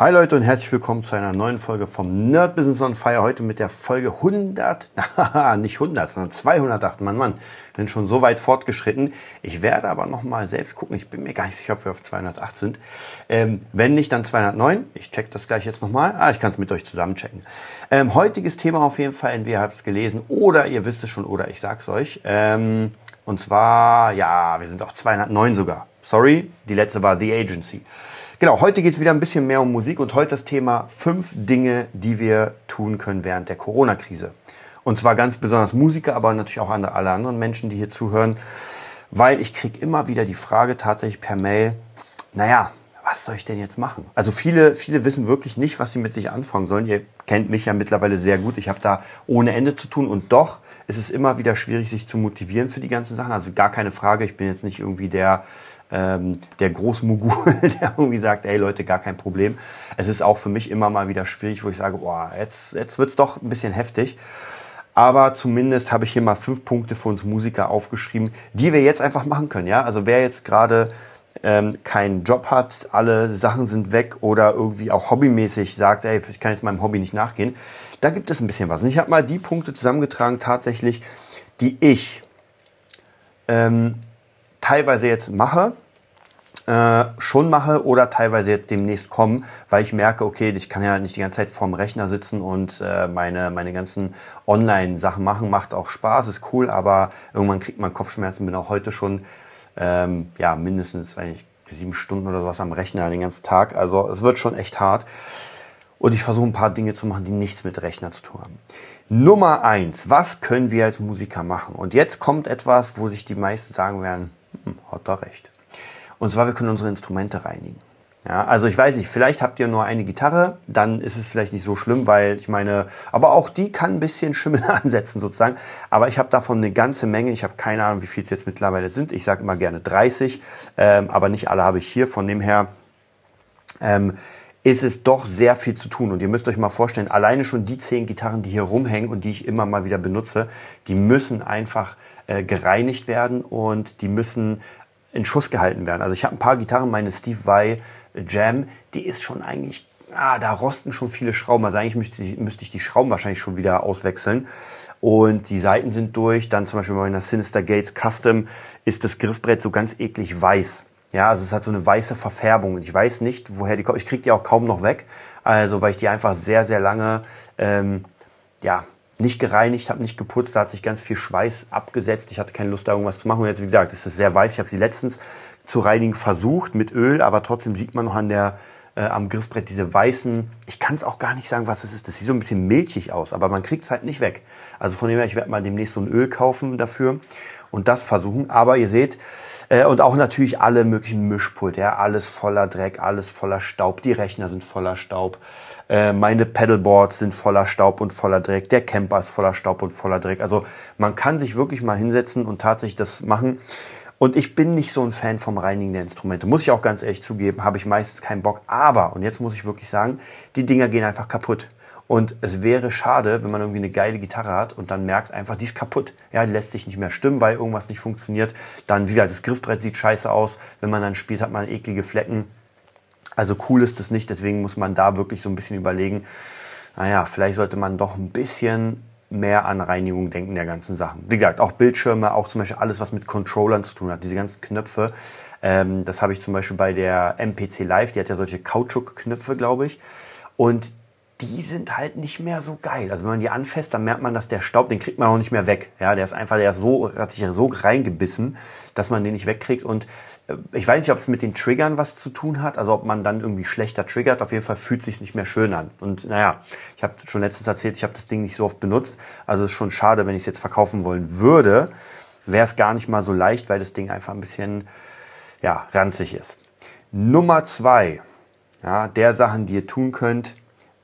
Hi Leute und herzlich willkommen zu einer neuen Folge vom Nerd Business on Fire. Heute mit der Folge 100, nicht 100, sondern 208. Mann, Mann, bin schon so weit fortgeschritten. Ich werde aber noch mal selbst gucken. Ich bin mir gar nicht sicher, ob wir auf 208 sind. Ähm, wenn nicht, dann 209. Ich check das gleich jetzt noch mal. Ah, ich kann es mit euch zusammen checken. Ähm, heutiges Thema auf jeden Fall, entweder habt es gelesen oder ihr wisst es schon oder ich sag's euch. Ähm, und zwar, ja, wir sind auf 209 sogar. Sorry, die letzte war The Agency. Genau, heute geht es wieder ein bisschen mehr um Musik und heute das Thema fünf Dinge, die wir tun können während der Corona-Krise. Und zwar ganz besonders Musiker, aber natürlich auch alle anderen Menschen, die hier zuhören, weil ich kriege immer wieder die Frage tatsächlich per Mail, naja, was soll ich denn jetzt machen? Also viele, viele wissen wirklich nicht, was sie mit sich anfangen sollen. Ihr kennt mich ja mittlerweile sehr gut. Ich habe da ohne Ende zu tun und doch ist es immer wieder schwierig, sich zu motivieren für die ganzen Sachen. Also gar keine Frage. Ich bin jetzt nicht irgendwie der ähm, der Großmogul, der irgendwie sagt, ey Leute, gar kein Problem. Es ist auch für mich immer mal wieder schwierig, wo ich sage, boah, jetzt, jetzt wird's doch ein bisschen heftig. Aber zumindest habe ich hier mal fünf Punkte für uns Musiker aufgeschrieben, die wir jetzt einfach machen können. Ja, also wer jetzt gerade ähm, keinen Job hat, alle Sachen sind weg oder irgendwie auch hobbymäßig sagt, ey, ich kann jetzt meinem Hobby nicht nachgehen, da gibt es ein bisschen was. Und ich habe mal die Punkte zusammengetragen, tatsächlich, die ich ähm, teilweise jetzt mache, äh, schon mache oder teilweise jetzt demnächst kommen, weil ich merke, okay, ich kann ja nicht die ganze Zeit vorm Rechner sitzen und äh, meine, meine ganzen Online-Sachen machen. Macht auch Spaß, ist cool, aber irgendwann kriegt man Kopfschmerzen. Bin auch heute schon ähm, ja, mindestens eigentlich sieben Stunden oder sowas am Rechner den ganzen Tag. Also es wird schon echt hart. Und ich versuche ein paar Dinge zu machen, die nichts mit Rechner zu tun haben. Nummer eins, was können wir als Musiker machen? Und jetzt kommt etwas, wo sich die meisten sagen werden, hat da recht. Und zwar, wir können unsere Instrumente reinigen. Ja, also ich weiß nicht, vielleicht habt ihr nur eine Gitarre, dann ist es vielleicht nicht so schlimm, weil ich meine, aber auch die kann ein bisschen Schimmel ansetzen sozusagen. Aber ich habe davon eine ganze Menge. Ich habe keine Ahnung, wie viel es jetzt mittlerweile sind. Ich sage immer gerne 30, ähm, aber nicht alle habe ich hier. Von dem her ähm, ist es doch sehr viel zu tun. Und ihr müsst euch mal vorstellen, alleine schon die zehn Gitarren, die hier rumhängen und die ich immer mal wieder benutze, die müssen einfach äh, gereinigt werden und die müssen in Schuss gehalten werden. Also ich habe ein paar Gitarren, meine Steve Vai Jam, die ist schon eigentlich, ah, da rosten schon viele Schrauben. Also eigentlich müsste ich, müsste ich die Schrauben wahrscheinlich schon wieder auswechseln. Und die Seiten sind durch. Dann zum Beispiel bei meiner Sinister Gates Custom ist das Griffbrett so ganz eklig weiß. Ja, also es hat so eine weiße Verfärbung. Und ich weiß nicht, woher die kommt. Ich kriege die auch kaum noch weg. Also weil ich die einfach sehr, sehr lange ähm, ja, nicht gereinigt, habe nicht geputzt, da hat sich ganz viel Schweiß abgesetzt. Ich hatte keine Lust, da irgendwas zu machen. Und jetzt, wie gesagt, ist es sehr weiß. Ich habe sie letztens zu reinigen versucht mit Öl, aber trotzdem sieht man noch an der, äh, am Griffbrett diese weißen, ich kann es auch gar nicht sagen, was es ist. Das sieht so ein bisschen milchig aus, aber man kriegt es halt nicht weg. Also von dem her, ich werde mal demnächst so ein Öl kaufen dafür und das versuchen. Aber ihr seht, äh, und auch natürlich alle möglichen Mischpulte, ja, alles voller Dreck, alles voller Staub. Die Rechner sind voller Staub. Äh, meine Pedalboards sind voller Staub und voller Dreck. Der Camper ist voller Staub und voller Dreck. Also man kann sich wirklich mal hinsetzen und tatsächlich das machen. Und ich bin nicht so ein Fan vom Reinigen der Instrumente. Muss ich auch ganz ehrlich zugeben, habe ich meistens keinen Bock. Aber, und jetzt muss ich wirklich sagen, die Dinger gehen einfach kaputt. Und es wäre schade, wenn man irgendwie eine geile Gitarre hat und dann merkt einfach, die ist kaputt. Ja, die lässt sich nicht mehr stimmen, weil irgendwas nicht funktioniert. Dann, wie gesagt, das Griffbrett sieht scheiße aus. Wenn man dann spielt, hat man eklige Flecken. Also cool ist das nicht, deswegen muss man da wirklich so ein bisschen überlegen, naja, vielleicht sollte man doch ein bisschen mehr an Reinigung denken der ganzen Sachen. Wie gesagt, auch Bildschirme, auch zum Beispiel alles, was mit Controllern zu tun hat, diese ganzen Knöpfe. Ähm, das habe ich zum Beispiel bei der MPC Live, die hat ja solche Kautschuk-Knöpfe, glaube ich. Und die sind halt nicht mehr so geil. Also wenn man die anfasst, dann merkt man, dass der Staub, den kriegt man auch nicht mehr weg. Ja, der ist einfach, der ist so, hat sich so reingebissen, dass man den nicht wegkriegt. Und ich weiß nicht, ob es mit den Triggern was zu tun hat, also ob man dann irgendwie schlechter triggert. Auf jeden Fall fühlt es sich nicht mehr schön an. Und naja, ich habe schon letztens erzählt, ich habe das Ding nicht so oft benutzt. Also es ist schon schade, wenn ich es jetzt verkaufen wollen würde, wäre es gar nicht mal so leicht, weil das Ding einfach ein bisschen ja, ranzig ist. Nummer zwei, ja, der Sachen, die ihr tun könnt,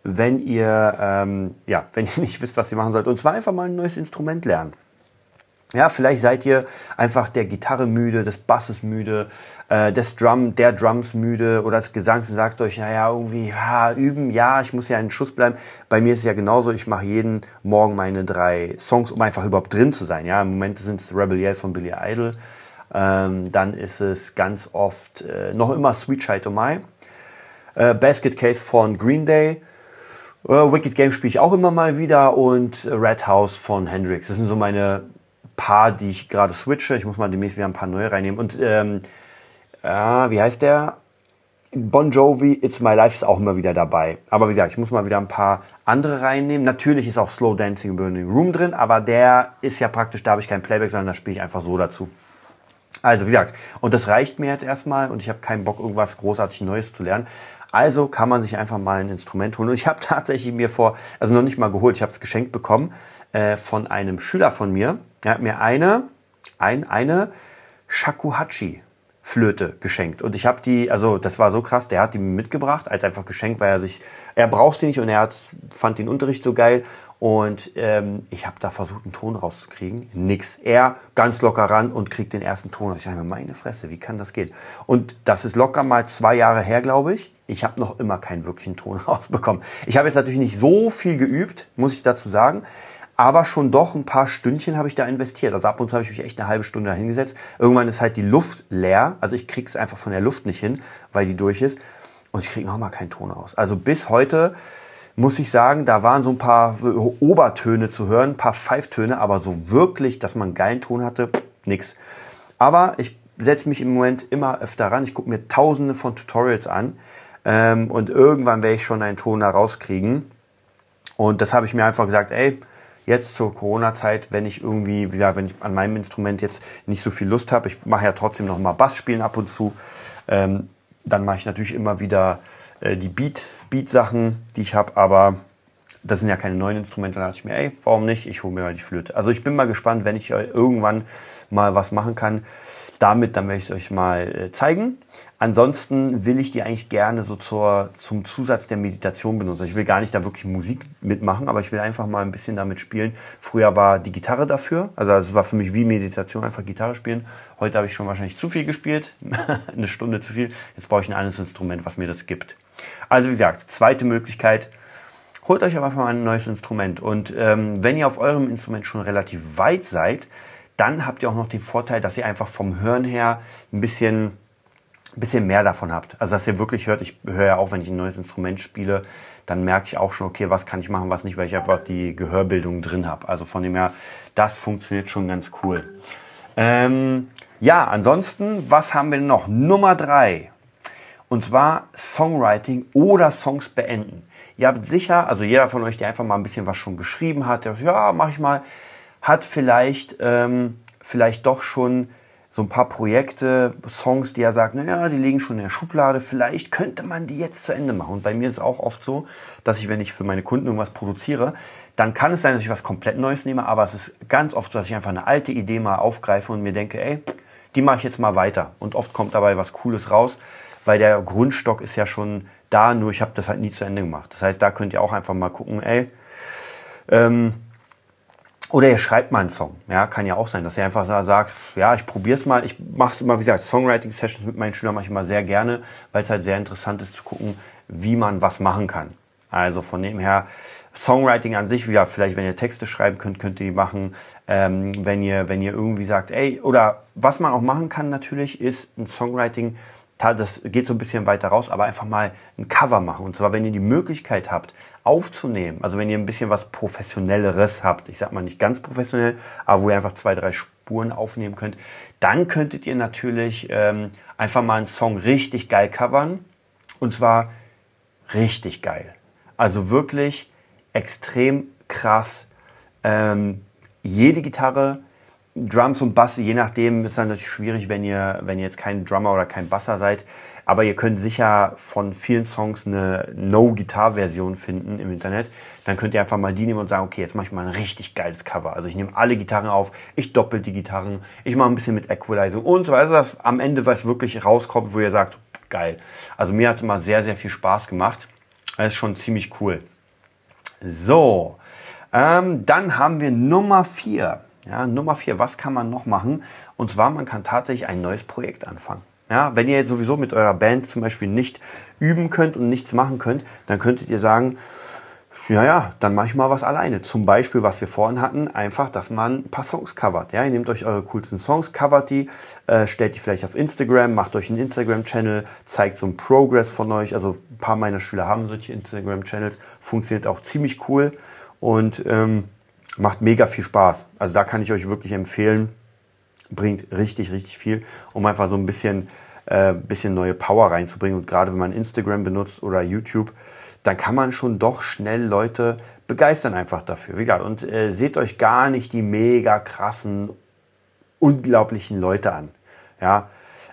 wenn ihr, ähm, ja, wenn ihr nicht wisst, was ihr machen sollt. Und zwar einfach mal ein neues Instrument lernen. Ja, vielleicht seid ihr einfach der Gitarre müde, des Basses müde, äh, des Drum, der Drums müde oder des Gesangs und sagt euch, naja, irgendwie, ja, üben, ja, ich muss ja in Schuss bleiben. Bei mir ist es ja genauso, ich mache jeden Morgen meine drei Songs, um einfach überhaupt drin zu sein. Ja, im Moment sind es Rebel Yell von Billy Idol. Ähm, dann ist es ganz oft äh, noch immer Sweet Child O' My. Äh, Basket Case von Green Day. Äh, Wicked Game spiele ich auch immer mal wieder und Red House von Hendrix. Das sind so meine paar, die ich gerade switche. Ich muss mal demnächst wieder ein paar neue reinnehmen. Und ähm, ja, wie heißt der? Bon Jovi, It's My Life ist auch immer wieder dabei. Aber wie gesagt, ich muss mal wieder ein paar andere reinnehmen. Natürlich ist auch Slow Dancing in Burning Room drin, aber der ist ja praktisch, da habe ich kein Playback, sondern da spiele ich einfach so dazu. Also wie gesagt, und das reicht mir jetzt erstmal und ich habe keinen Bock, irgendwas großartig Neues zu lernen. Also kann man sich einfach mal ein Instrument holen. Und ich habe tatsächlich mir vor, also noch nicht mal geholt, ich habe es geschenkt bekommen äh, von einem Schüler von mir. Er hat mir eine, ein, eine Shakuhachi Flöte geschenkt. Und ich habe die, also das war so krass, der hat die mitgebracht als einfach Geschenk, weil er sich, er braucht sie nicht und er fand den Unterricht so geil. Und ähm, ich habe da versucht, einen Ton rauszukriegen. Nix. Er ganz locker ran und kriegt den ersten Ton. Ich dachte mir, meine Fresse, wie kann das gehen? Und das ist locker mal zwei Jahre her, glaube ich. Ich habe noch immer keinen wirklichen Ton rausbekommen. Ich habe jetzt natürlich nicht so viel geübt, muss ich dazu sagen aber schon doch ein paar Stündchen habe ich da investiert. Also ab und zu habe ich mich echt eine halbe Stunde da hingesetzt. Irgendwann ist halt die Luft leer, also ich krieg's einfach von der Luft nicht hin, weil die durch ist und ich kriege nochmal keinen Ton raus. Also bis heute muss ich sagen, da waren so ein paar Obertöne zu hören, ein paar Pfeiftöne, aber so wirklich, dass man einen geilen Ton hatte, nix. Aber ich setze mich im Moment immer öfter ran. Ich gucke mir tausende von Tutorials an ähm, und irgendwann werde ich schon einen Ton da rauskriegen. Und das habe ich mir einfach gesagt, ey, jetzt zur Corona-Zeit, wenn ich irgendwie, wie gesagt, wenn ich an meinem Instrument jetzt nicht so viel Lust habe, ich mache ja trotzdem noch mal Bass spielen ab und zu, ähm, dann mache ich natürlich immer wieder äh, die Beat, Beat-Sachen, die ich habe, aber das sind ja keine neuen Instrumente. Da dachte ich mir, ey, warum nicht? Ich hole mir mal die Flöte. Also ich bin mal gespannt, wenn ich äh, irgendwann mal was machen kann, damit, dann werde ich es euch mal äh, zeigen. Ansonsten will ich die eigentlich gerne so zur, zum Zusatz der Meditation benutzen. Ich will gar nicht da wirklich Musik mitmachen, aber ich will einfach mal ein bisschen damit spielen. Früher war die Gitarre dafür, also es war für mich wie Meditation, einfach Gitarre spielen. Heute habe ich schon wahrscheinlich zu viel gespielt, eine Stunde zu viel. Jetzt brauche ich ein anderes Instrument, was mir das gibt. Also wie gesagt, zweite Möglichkeit, holt euch einfach mal ein neues Instrument. Und ähm, wenn ihr auf eurem Instrument schon relativ weit seid, dann habt ihr auch noch den Vorteil, dass ihr einfach vom Hören her ein bisschen, ein bisschen mehr davon habt. Also dass ihr wirklich hört, ich höre ja auch, wenn ich ein neues Instrument spiele, dann merke ich auch schon, okay, was kann ich machen, was nicht, weil ich einfach die Gehörbildung drin habe. Also von dem her, das funktioniert schon ganz cool. Ähm, ja, ansonsten, was haben wir noch? Nummer drei. Und zwar Songwriting oder Songs beenden. Ihr habt sicher, also jeder von euch, der einfach mal ein bisschen was schon geschrieben hat, der ja, mach ich mal, hat vielleicht, ähm, vielleicht doch schon so ein paar Projekte, Songs, die er sagt, naja, die liegen schon in der Schublade, vielleicht könnte man die jetzt zu Ende machen. Und bei mir ist es auch oft so, dass ich, wenn ich für meine Kunden irgendwas produziere, dann kann es sein, dass ich was komplett Neues nehme, aber es ist ganz oft so, dass ich einfach eine alte Idee mal aufgreife und mir denke, ey, die mache ich jetzt mal weiter. Und oft kommt dabei was Cooles raus, weil der Grundstock ist ja schon da, nur ich habe das halt nie zu Ende gemacht. Das heißt, da könnt ihr auch einfach mal gucken, ey, ähm, oder ihr schreibt mal einen Song. Ja, kann ja auch sein, dass ihr einfach sagt, ja, ich probiere es mal. Ich mache es immer, wie gesagt, Songwriting-Sessions mit meinen Schülern mache ich immer sehr gerne, weil es halt sehr interessant ist zu gucken, wie man was machen kann. Also von dem her, Songwriting an sich, ja, vielleicht wenn ihr Texte schreiben könnt, könnt ihr die machen. Ähm, wenn ihr, wenn ihr irgendwie sagt, ey, oder was man auch machen kann natürlich, ist ein Songwriting, das geht so ein bisschen weiter raus, aber einfach mal ein Cover machen. Und zwar, wenn ihr die Möglichkeit habt, aufzunehmen. Also wenn ihr ein bisschen was Professionelleres habt, ich sag mal nicht ganz professionell, aber wo ihr einfach zwei, drei Spuren aufnehmen könnt, dann könntet ihr natürlich ähm, einfach mal einen Song richtig geil covern. Und zwar richtig geil. Also wirklich extrem krass. Ähm, jede Gitarre, Drums und Bass, je nachdem ist dann natürlich schwierig, wenn ihr, wenn ihr jetzt kein Drummer oder kein Basser seid. Aber ihr könnt sicher von vielen Songs eine No-Gitarre-Version finden im Internet. Dann könnt ihr einfach mal die nehmen und sagen, okay, jetzt mache ich mal ein richtig geiles Cover. Also ich nehme alle Gitarren auf, ich doppel die Gitarren, ich mache ein bisschen mit Equalizing und so weiter, dass am Ende was wirklich rauskommt, wo ihr sagt, geil. Also mir hat es immer sehr, sehr viel Spaß gemacht. Das ist schon ziemlich cool. So, ähm, dann haben wir Nummer vier. Ja, Nummer vier, was kann man noch machen? Und zwar, man kann tatsächlich ein neues Projekt anfangen. Ja, wenn ihr jetzt sowieso mit eurer Band zum Beispiel nicht üben könnt und nichts machen könnt, dann könntet ihr sagen, ja, ja, dann mache ich mal was alleine. Zum Beispiel, was wir vorhin hatten, einfach, dass man ein paar Songs covert. Ja, ihr nehmt euch eure coolsten Songs, covert die, äh, stellt die vielleicht auf Instagram, macht euch einen Instagram-Channel, zeigt so einen Progress von euch. Also ein paar meiner Schüler haben solche Instagram-Channels, funktioniert auch ziemlich cool und ähm, macht mega viel Spaß. Also da kann ich euch wirklich empfehlen, bringt richtig, richtig viel, um einfach so ein bisschen, äh, bisschen neue Power reinzubringen. Und gerade wenn man Instagram benutzt oder YouTube, dann kann man schon doch schnell Leute begeistern einfach dafür. Wie gesagt, und äh, seht euch gar nicht die mega krassen, unglaublichen Leute an. Ja,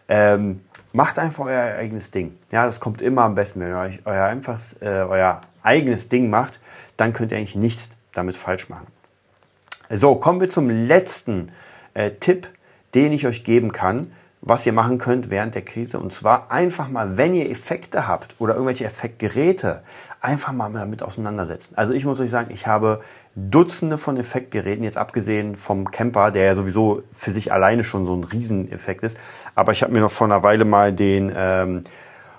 ähm, macht einfach euer eigenes Ding. Ja, das kommt immer am besten, wenn ihr euch euer, einfach, äh, euer eigenes Ding macht, dann könnt ihr eigentlich nichts damit falsch machen. So, kommen wir zum letzten äh, Tipp, den ich euch geben kann was ihr machen könnt während der Krise. Und zwar einfach mal, wenn ihr Effekte habt oder irgendwelche Effektgeräte, einfach mal damit auseinandersetzen. Also ich muss euch sagen, ich habe Dutzende von Effektgeräten, jetzt abgesehen vom Camper, der ja sowieso für sich alleine schon so ein Rieseneffekt ist. Aber ich habe mir noch vor einer Weile mal den, ähm,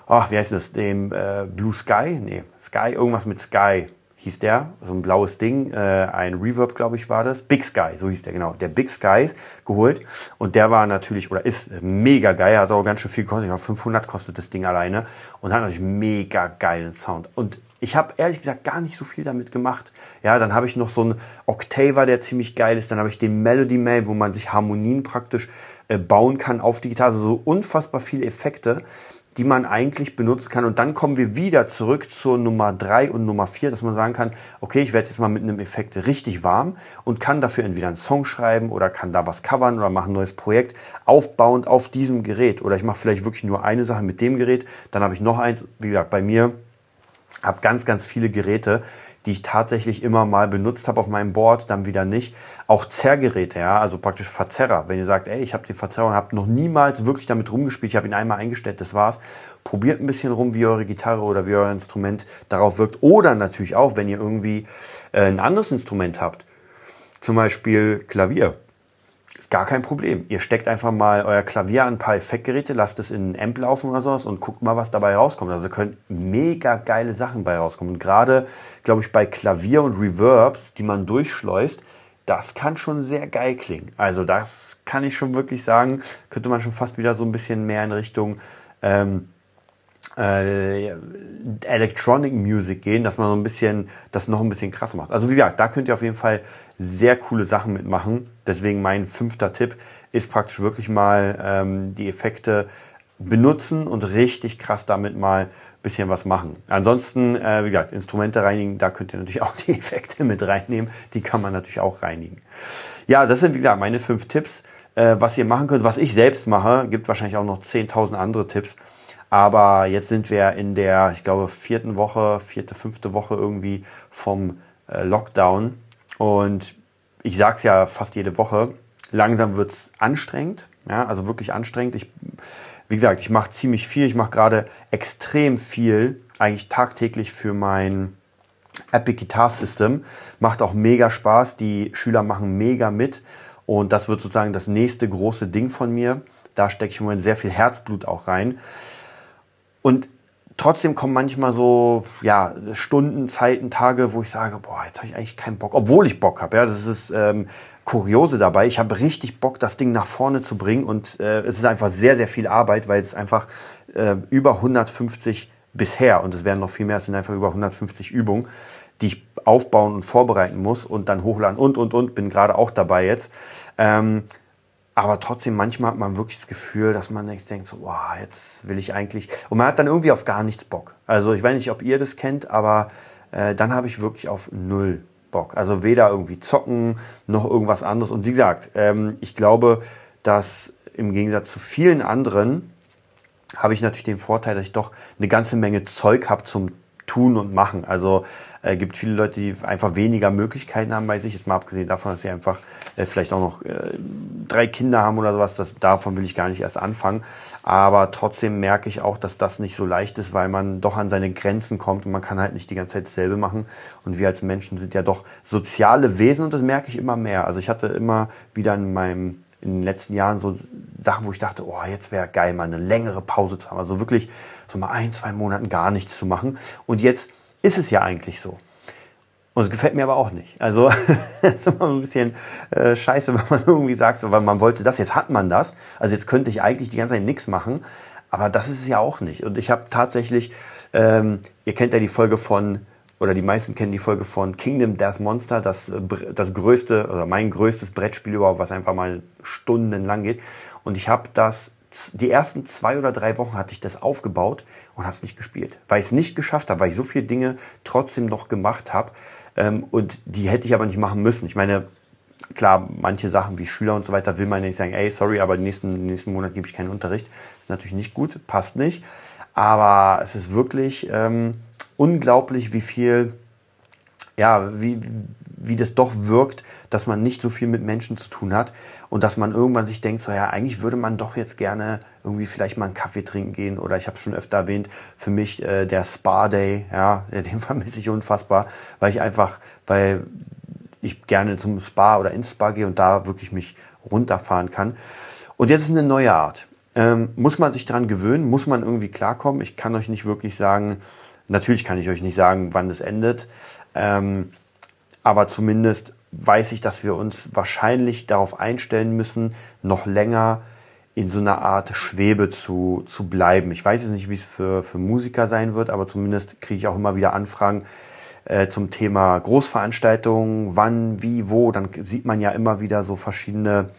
ach, wie heißt das, den äh, Blue Sky? Nee, Sky, irgendwas mit Sky hieß der, so ein blaues Ding, äh, ein Reverb, glaube ich, war das. Big Sky, so hieß der genau. Der Big Sky geholt und der war natürlich oder ist mega geil, hat auch ganz schön viel gekostet. Ich glaube, 500 kostet das Ding alleine und hat natürlich mega geilen Sound. Und ich habe ehrlich gesagt gar nicht so viel damit gemacht. Ja, dann habe ich noch so einen Octaver, der ziemlich geil ist. Dann habe ich den Melody Mail, wo man sich Harmonien praktisch äh, bauen kann auf die Gitarre. Also so unfassbar viele Effekte die man eigentlich benutzen kann. Und dann kommen wir wieder zurück zur Nummer drei und Nummer vier, dass man sagen kann, okay, ich werde jetzt mal mit einem Effekt richtig warm und kann dafür entweder einen Song schreiben oder kann da was covern oder mache ein neues Projekt aufbauend auf diesem Gerät. Oder ich mache vielleicht wirklich nur eine Sache mit dem Gerät, dann habe ich noch eins, wie gesagt, bei mir habe ganz, ganz viele Geräte, die ich tatsächlich immer mal benutzt habe auf meinem Board, dann wieder nicht. Auch Zerrgeräte, ja, also praktisch Verzerrer. Wenn ihr sagt, ey, ich habe den Verzerrer und habe noch niemals wirklich damit rumgespielt, ich habe ihn einmal eingestellt, das war's. Probiert ein bisschen rum, wie eure Gitarre oder wie euer Instrument darauf wirkt. Oder natürlich auch, wenn ihr irgendwie äh, ein anderes Instrument habt, zum Beispiel Klavier ist gar kein Problem. Ihr steckt einfach mal euer Klavier an ein paar Effektgeräte, lasst es in einen Amp laufen oder sowas und guckt mal, was dabei rauskommt. Also können mega geile Sachen bei rauskommen. Und gerade, glaube ich, bei Klavier und Reverbs, die man durchschleust, das kann schon sehr geil klingen. Also das kann ich schon wirklich sagen, könnte man schon fast wieder so ein bisschen mehr in Richtung ähm, äh, Electronic Music gehen, dass man so ein bisschen das noch ein bisschen krasser macht. Also wie gesagt, da könnt ihr auf jeden Fall sehr coole Sachen mitmachen. Deswegen mein fünfter Tipp ist praktisch wirklich mal ähm, die Effekte benutzen und richtig krass damit mal ein bisschen was machen. Ansonsten, äh, wie gesagt, Instrumente reinigen, da könnt ihr natürlich auch die Effekte mit reinnehmen. Die kann man natürlich auch reinigen. Ja, das sind wie gesagt meine fünf Tipps, äh, was ihr machen könnt. Was ich selbst mache, gibt wahrscheinlich auch noch 10.000 andere Tipps. Aber jetzt sind wir in der, ich glaube, vierten Woche, vierte, fünfte Woche irgendwie vom äh, Lockdown. Und ich sage es ja fast jede Woche, langsam wird es anstrengend. Ja, also wirklich anstrengend. Ich, wie gesagt, ich mache ziemlich viel. Ich mache gerade extrem viel, eigentlich tagtäglich für mein Epic Guitar System. Macht auch mega Spaß. Die Schüler machen mega mit. Und das wird sozusagen das nächste große Ding von mir. Da stecke ich im Moment sehr viel Herzblut auch rein. Und trotzdem kommen manchmal so ja, Stunden, Zeiten, Tage, wo ich sage, boah, jetzt habe ich eigentlich keinen Bock, obwohl ich Bock habe. Ja, das ist ähm, Kuriose dabei. Ich habe richtig Bock, das Ding nach vorne zu bringen und äh, es ist einfach sehr, sehr viel Arbeit, weil es einfach äh, über 150 bisher und es werden noch viel mehr, es sind einfach über 150 Übungen, die ich aufbauen und vorbereiten muss und dann hochladen und und und bin gerade auch dabei jetzt. Ähm, aber trotzdem, manchmal hat man wirklich das Gefühl, dass man denkt so, wow, jetzt will ich eigentlich. Und man hat dann irgendwie auf gar nichts Bock. Also ich weiß nicht, ob ihr das kennt, aber äh, dann habe ich wirklich auf null Bock. Also weder irgendwie zocken noch irgendwas anderes. Und wie gesagt, ähm, ich glaube, dass im Gegensatz zu vielen anderen habe ich natürlich den Vorteil, dass ich doch eine ganze Menge Zeug habe zum tun und machen. Also äh, gibt viele Leute, die einfach weniger Möglichkeiten haben bei sich. Jetzt mal abgesehen davon, dass sie einfach äh, vielleicht auch noch äh, drei Kinder haben oder sowas. Das, davon will ich gar nicht erst anfangen. Aber trotzdem merke ich auch, dass das nicht so leicht ist, weil man doch an seine Grenzen kommt und man kann halt nicht die ganze Zeit dasselbe machen. Und wir als Menschen sind ja doch soziale Wesen und das merke ich immer mehr. Also ich hatte immer wieder in meinem in den letzten Jahren so Sachen, wo ich dachte, oh, jetzt wäre geil, mal eine längere Pause zu haben. Also wirklich so mal ein, zwei Monaten gar nichts zu machen. Und jetzt ist es ja eigentlich so. Und es gefällt mir aber auch nicht. Also ist immer ein bisschen äh, scheiße, wenn man irgendwie sagt, so, weil man wollte das, jetzt hat man das. Also jetzt könnte ich eigentlich die ganze Zeit nichts machen. Aber das ist es ja auch nicht. Und ich habe tatsächlich, ähm, ihr kennt ja die Folge von, oder die meisten kennen die Folge von Kingdom Death Monster, das, äh, das größte, oder mein größtes Brettspiel überhaupt, was einfach mal stundenlang geht. Und ich habe das die ersten zwei oder drei Wochen hatte ich das aufgebaut und habe es nicht gespielt, weil ich es nicht geschafft habe, weil ich so viele Dinge trotzdem noch gemacht habe ähm, und die hätte ich aber nicht machen müssen. Ich meine, klar, manche Sachen wie Schüler und so weiter will man nicht sagen, ey, sorry, aber nächsten, nächsten Monat gebe ich keinen Unterricht. Ist natürlich nicht gut, passt nicht. Aber es ist wirklich ähm, unglaublich, wie viel, ja, wie, wie das doch wirkt, dass man nicht so viel mit Menschen zu tun hat und dass man irgendwann sich denkt, so ja, eigentlich würde man doch jetzt gerne irgendwie vielleicht mal einen Kaffee trinken gehen oder ich habe es schon öfter erwähnt, für mich äh, der Spa Day, ja, den vermisse ich unfassbar, weil ich einfach, weil ich gerne zum Spa oder ins Spa gehe und da wirklich mich runterfahren kann. Und jetzt ist eine neue Art. Ähm, muss man sich daran gewöhnen? Muss man irgendwie klarkommen? Ich kann euch nicht wirklich sagen, natürlich kann ich euch nicht sagen, wann es endet. Ähm, aber zumindest weiß ich, dass wir uns wahrscheinlich darauf einstellen müssen, noch länger in so einer Art Schwebe zu, zu bleiben. Ich weiß jetzt nicht, wie es für, für Musiker sein wird, aber zumindest kriege ich auch immer wieder Anfragen äh, zum Thema Großveranstaltungen, wann, wie, wo. Dann sieht man ja immer wieder so verschiedene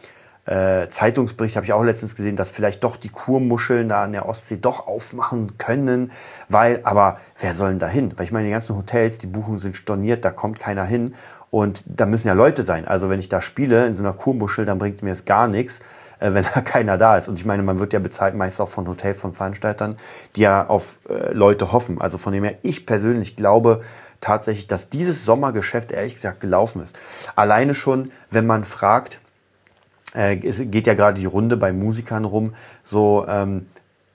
äh, Zeitungsbericht habe ich auch letztens gesehen, dass vielleicht doch die Kurmuscheln da an der Ostsee doch aufmachen können, weil, aber wer soll denn da hin? Weil ich meine, die ganzen Hotels, die Buchungen sind storniert, da kommt keiner hin und da müssen ja Leute sein. Also wenn ich da spiele in so einer Kurmuschel, dann bringt mir es gar nichts, äh, wenn da keiner da ist. Und ich meine, man wird ja bezahlt meist auch von Hotel, von Veranstaltern, die ja auf äh, Leute hoffen. Also von dem her, ich persönlich glaube, tatsächlich, dass dieses Sommergeschäft ehrlich gesagt gelaufen ist. Alleine schon, wenn man fragt, äh, es geht ja gerade die Runde bei Musikern rum, so ähm,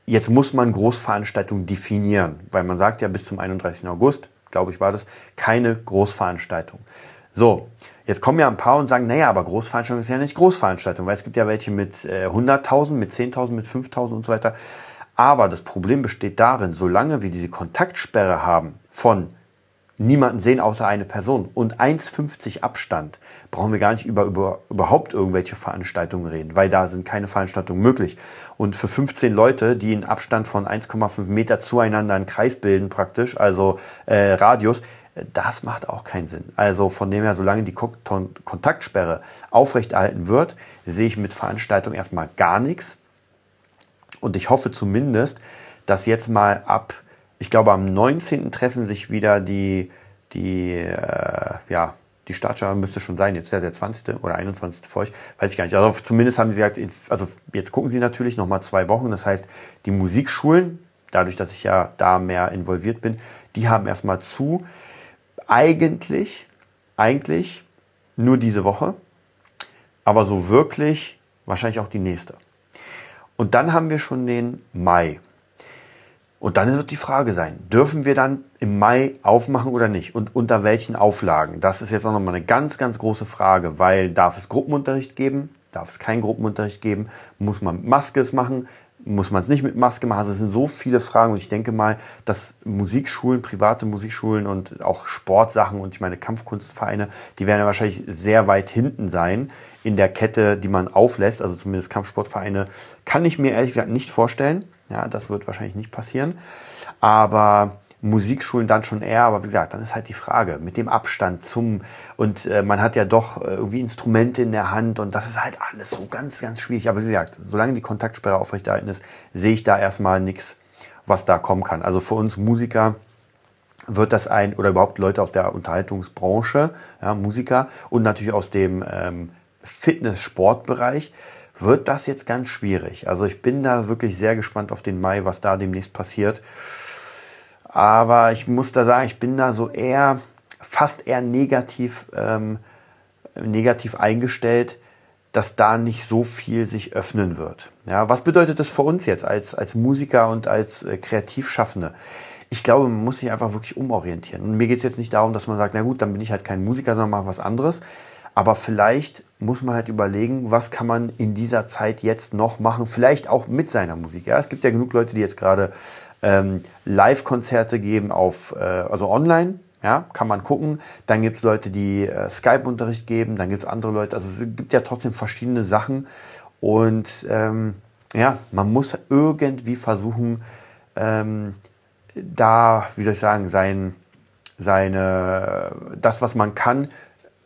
jetzt muss man Großveranstaltungen definieren, weil man sagt ja bis zum 31. August, glaube ich war das, keine Großveranstaltung. So, jetzt kommen ja ein paar und sagen, naja, aber Großveranstaltung ist ja nicht Großveranstaltung, weil es gibt ja welche mit äh, 100.000, mit 10.000, mit 5.000 und so weiter. Aber das Problem besteht darin, solange wir diese Kontaktsperre haben von niemanden sehen außer eine Person und 1,50 Abstand, brauchen wir gar nicht über, über überhaupt irgendwelche Veranstaltungen reden, weil da sind keine Veranstaltungen möglich. Und für 15 Leute, die in Abstand von 1,5 Meter zueinander einen Kreis bilden praktisch, also äh, Radius, das macht auch keinen Sinn. Also von dem her, solange die Kontaktsperre aufrechterhalten wird, sehe ich mit Veranstaltungen erstmal gar nichts. Und ich hoffe zumindest, dass jetzt mal ab ich glaube, am 19. treffen sich wieder die, die, äh, ja, die Startschau müsste schon sein, jetzt der, der 20. oder 21. für euch, weiß ich gar nicht. Also zumindest haben sie gesagt, also jetzt gucken sie natürlich noch mal zwei Wochen. Das heißt, die Musikschulen, dadurch, dass ich ja da mehr involviert bin, die haben erstmal zu. Eigentlich, eigentlich nur diese Woche, aber so wirklich wahrscheinlich auch die nächste. Und dann haben wir schon den Mai. Und dann wird die Frage sein, dürfen wir dann im Mai aufmachen oder nicht? Und unter welchen Auflagen? Das ist jetzt auch nochmal eine ganz, ganz große Frage, weil darf es Gruppenunterricht geben? Darf es keinen Gruppenunterricht geben? Muss man Maske es machen? Muss man es nicht mit Maske machen? Also es sind so viele Fragen und ich denke mal, dass Musikschulen, private Musikschulen und auch Sportsachen und ich meine Kampfkunstvereine, die werden ja wahrscheinlich sehr weit hinten sein in der Kette, die man auflässt. Also zumindest Kampfsportvereine kann ich mir ehrlich gesagt nicht vorstellen. Ja, das wird wahrscheinlich nicht passieren. Aber Musikschulen dann schon eher, aber wie gesagt, dann ist halt die Frage mit dem Abstand zum und äh, man hat ja doch äh, irgendwie Instrumente in der Hand und das ist halt alles so ganz, ganz schwierig. Aber wie gesagt, solange die Kontaktsperre aufrechterhalten ist, sehe ich da erstmal nichts, was da kommen kann. Also für uns Musiker wird das ein oder überhaupt Leute aus der Unterhaltungsbranche, ja, Musiker und natürlich aus dem ähm, Fitness-Sportbereich wird das jetzt ganz schwierig. Also ich bin da wirklich sehr gespannt auf den Mai, was da demnächst passiert. Aber ich muss da sagen, ich bin da so eher, fast eher negativ, ähm, negativ eingestellt, dass da nicht so viel sich öffnen wird. Ja, was bedeutet das für uns jetzt als, als Musiker und als äh, Kreativschaffende? Ich glaube, man muss sich einfach wirklich umorientieren. Und mir geht es jetzt nicht darum, dass man sagt, na gut, dann bin ich halt kein Musiker, sondern mache was anderes. Aber vielleicht muss man halt überlegen, was kann man in dieser Zeit jetzt noch machen, vielleicht auch mit seiner Musik. Ja, es gibt ja genug Leute, die jetzt gerade ähm, Live-Konzerte geben auf, äh, also online, ja, kann man gucken. Dann gibt es Leute, die äh, Skype-Unterricht geben, dann gibt es andere Leute. Also es gibt ja trotzdem verschiedene Sachen. Und ähm, ja, man muss irgendwie versuchen, ähm, da, wie soll ich sagen, sein, seine, das, was man kann,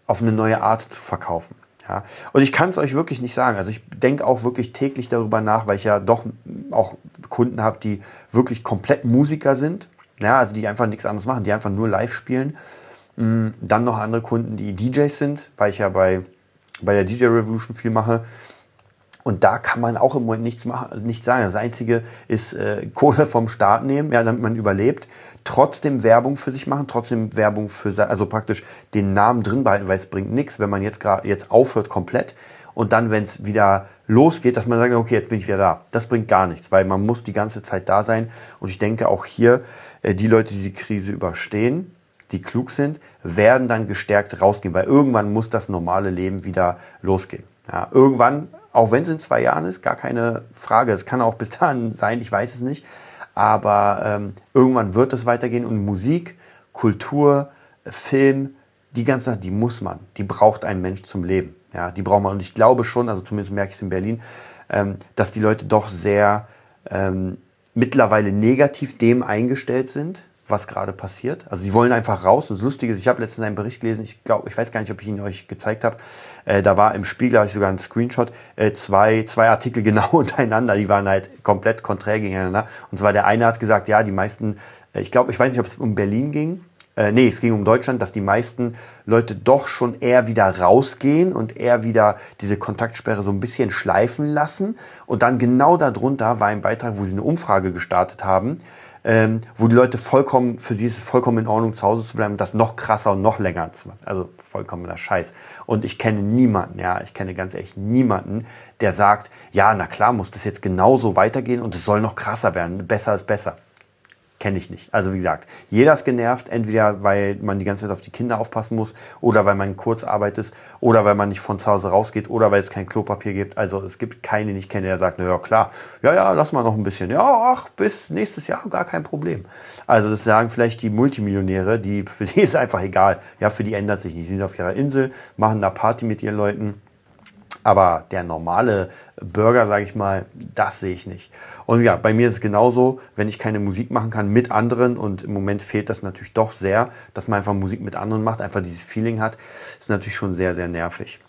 auf eine neue Art zu verkaufen. Ja, und ich kann es euch wirklich nicht sagen. Also ich denke auch wirklich täglich darüber nach, weil ich ja doch auch Kunden habe, die wirklich komplett Musiker sind. Ja, also die einfach nichts anderes machen, die einfach nur live spielen. Mm, dann noch andere Kunden, die DJs sind, weil ich ja bei, bei der DJ Revolution viel mache. Und da kann man auch im Moment nichts machen, nichts sagen. Das Einzige ist äh, Kohle vom Staat nehmen, ja, damit man überlebt. Trotzdem Werbung für sich machen, trotzdem Werbung für, also praktisch den Namen drin behalten, weil es bringt nichts, wenn man jetzt gerade jetzt aufhört komplett und dann, wenn es wieder losgeht, dass man sagt, okay, jetzt bin ich wieder da. Das bringt gar nichts, weil man muss die ganze Zeit da sein. Und ich denke auch hier, äh, die Leute, die diese Krise überstehen, die klug sind, werden dann gestärkt rausgehen, weil irgendwann muss das normale Leben wieder losgehen. Ja, irgendwann, auch wenn es in zwei Jahren ist, gar keine Frage. Es kann auch bis dahin sein, ich weiß es nicht. Aber ähm, irgendwann wird es weitergehen und Musik, Kultur, Film, die ganze Sache, die muss man, die braucht ein Mensch zum Leben. Ja, die braucht man. Und ich glaube schon, also zumindest merke ich es in Berlin, ähm, dass die Leute doch sehr ähm, mittlerweile negativ dem eingestellt sind, was gerade passiert. Also sie wollen einfach raus. Und das Lustige ist, ich habe letztens einen Bericht gelesen, ich glaube, ich weiß gar nicht, ob ich ihn euch gezeigt habe. Äh, da war im Spiegel, habe ich sogar einen Screenshot, äh, zwei, zwei Artikel genau untereinander, die waren halt komplett konträr gegeneinander. Und zwar der eine hat gesagt, ja, die meisten, äh, ich glaube, ich weiß nicht, ob es um Berlin ging. Äh, nee, es ging um Deutschland, dass die meisten Leute doch schon eher wieder rausgehen und eher wieder diese Kontaktsperre so ein bisschen schleifen lassen. Und dann genau darunter war ein Beitrag, wo sie eine Umfrage gestartet haben, ähm, wo die Leute vollkommen, für sie ist es vollkommen in Ordnung, zu Hause zu bleiben und das noch krasser und noch länger zu machen. Also vollkommener Scheiß. Und ich kenne niemanden, ja, ich kenne ganz echt niemanden, der sagt, ja, na klar, muss das jetzt genauso weitergehen und es soll noch krasser werden. Besser ist besser kenne ich nicht. Also wie gesagt, jeder ist genervt, entweder weil man die ganze Zeit auf die Kinder aufpassen muss oder weil man kurz arbeitet oder weil man nicht von zu Hause rausgeht oder weil es kein Klopapier gibt. Also es gibt keinen, den ich kenne, der sagt, na ja klar, ja, ja, lass mal noch ein bisschen. Ja, ach, bis nächstes Jahr gar kein Problem. Also das sagen vielleicht die Multimillionäre, die, für die ist einfach egal. Ja, für die ändert sich nicht. Sie sind auf ihrer Insel, machen da Party mit ihren Leuten. Aber der normale Burger, sage ich mal, das sehe ich nicht. Und ja, bei mir ist es genauso, wenn ich keine Musik machen kann mit anderen und im Moment fehlt das natürlich doch sehr, dass man einfach Musik mit anderen macht, einfach dieses Feeling hat, ist natürlich schon sehr, sehr nervig.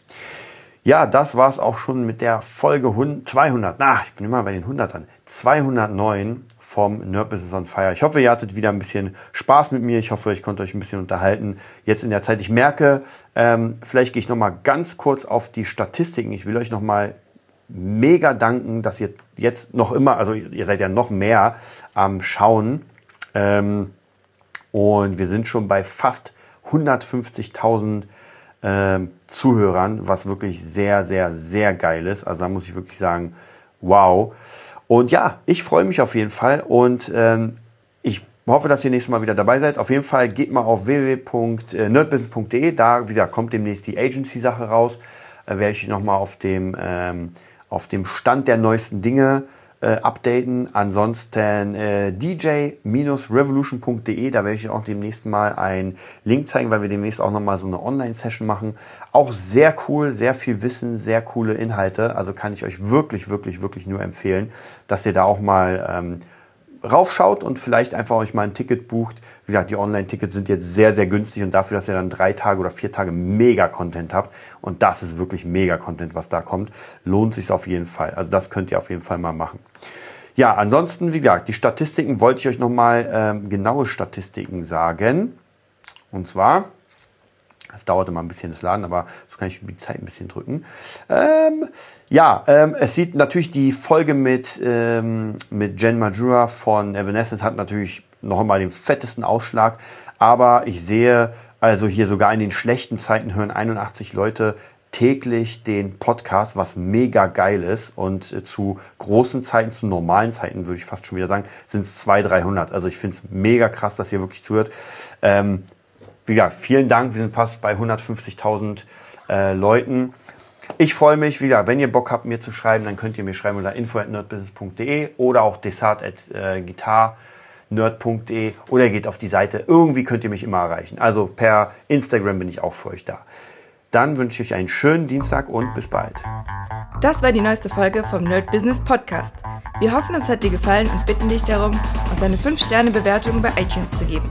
Ja, das war's auch schon mit der Folge 200. Na, ich bin immer bei den 100ern. 209 vom Nerd Business on Fire. Ich hoffe, ihr hattet wieder ein bisschen Spaß mit mir. Ich hoffe, ich konnte euch ein bisschen unterhalten. Jetzt in der Zeit. Ich merke, ähm, vielleicht gehe ich noch mal ganz kurz auf die Statistiken. Ich will euch noch mal mega danken, dass ihr jetzt noch immer, also ihr seid ja noch mehr am Schauen. Ähm, und wir sind schon bei fast 150.000 ähm, Zuhörern, was wirklich sehr, sehr, sehr geil ist. Also da muss ich wirklich sagen, wow. Und ja, ich freue mich auf jeden Fall und ähm, ich hoffe, dass ihr nächstes Mal wieder dabei seid. Auf jeden Fall geht mal auf www.nerdbusiness.de. Da, wie gesagt, kommt demnächst die Agency-Sache raus. Äh, werde ich nochmal auf dem, ähm, auf dem Stand der neuesten Dinge äh, updaten. Ansonsten äh, dj-revolution.de, da werde ich auch demnächst mal einen Link zeigen, weil wir demnächst auch nochmal so eine Online-Session machen. Auch sehr cool, sehr viel Wissen, sehr coole Inhalte. Also kann ich euch wirklich, wirklich, wirklich nur empfehlen, dass ihr da auch mal ähm, raufschaut und vielleicht einfach euch mal ein Ticket bucht. Wie gesagt, die Online-Tickets sind jetzt sehr, sehr günstig und dafür, dass ihr dann drei Tage oder vier Tage Mega-Content habt und das ist wirklich Mega-Content, was da kommt, lohnt sich auf jeden Fall. Also das könnt ihr auf jeden Fall mal machen. Ja, ansonsten, wie gesagt, die Statistiken wollte ich euch nochmal ähm, genaue Statistiken sagen. Und zwar das dauert immer ein bisschen das Laden, aber so kann ich die Zeit ein bisschen drücken. Ähm, ja, ähm, es sieht natürlich die Folge mit, ähm, mit Jen Majura von Evanescence hat natürlich noch einmal den fettesten Ausschlag. Aber ich sehe also hier sogar in den schlechten Zeiten hören 81 Leute täglich den Podcast, was mega geil ist. Und äh, zu großen Zeiten, zu normalen Zeiten, würde ich fast schon wieder sagen, sind es 200, 300. Also ich finde es mega krass, dass ihr wirklich zuhört. Ähm, wie gesagt, vielen Dank. Wir sind fast bei 150.000 äh, Leuten. Ich freue mich, wie wenn ihr Bock habt, mir zu schreiben, dann könnt ihr mir schreiben unter info.nerdbusiness.de oder auch desart.gitarnerd.de oder geht auf die Seite. Irgendwie könnt ihr mich immer erreichen. Also per Instagram bin ich auch für euch da. Dann wünsche ich euch einen schönen Dienstag und bis bald. Das war die neueste Folge vom Nerd Business Podcast. Wir hoffen, es hat dir gefallen und bitten dich darum, uns eine 5-Sterne-Bewertung bei iTunes zu geben.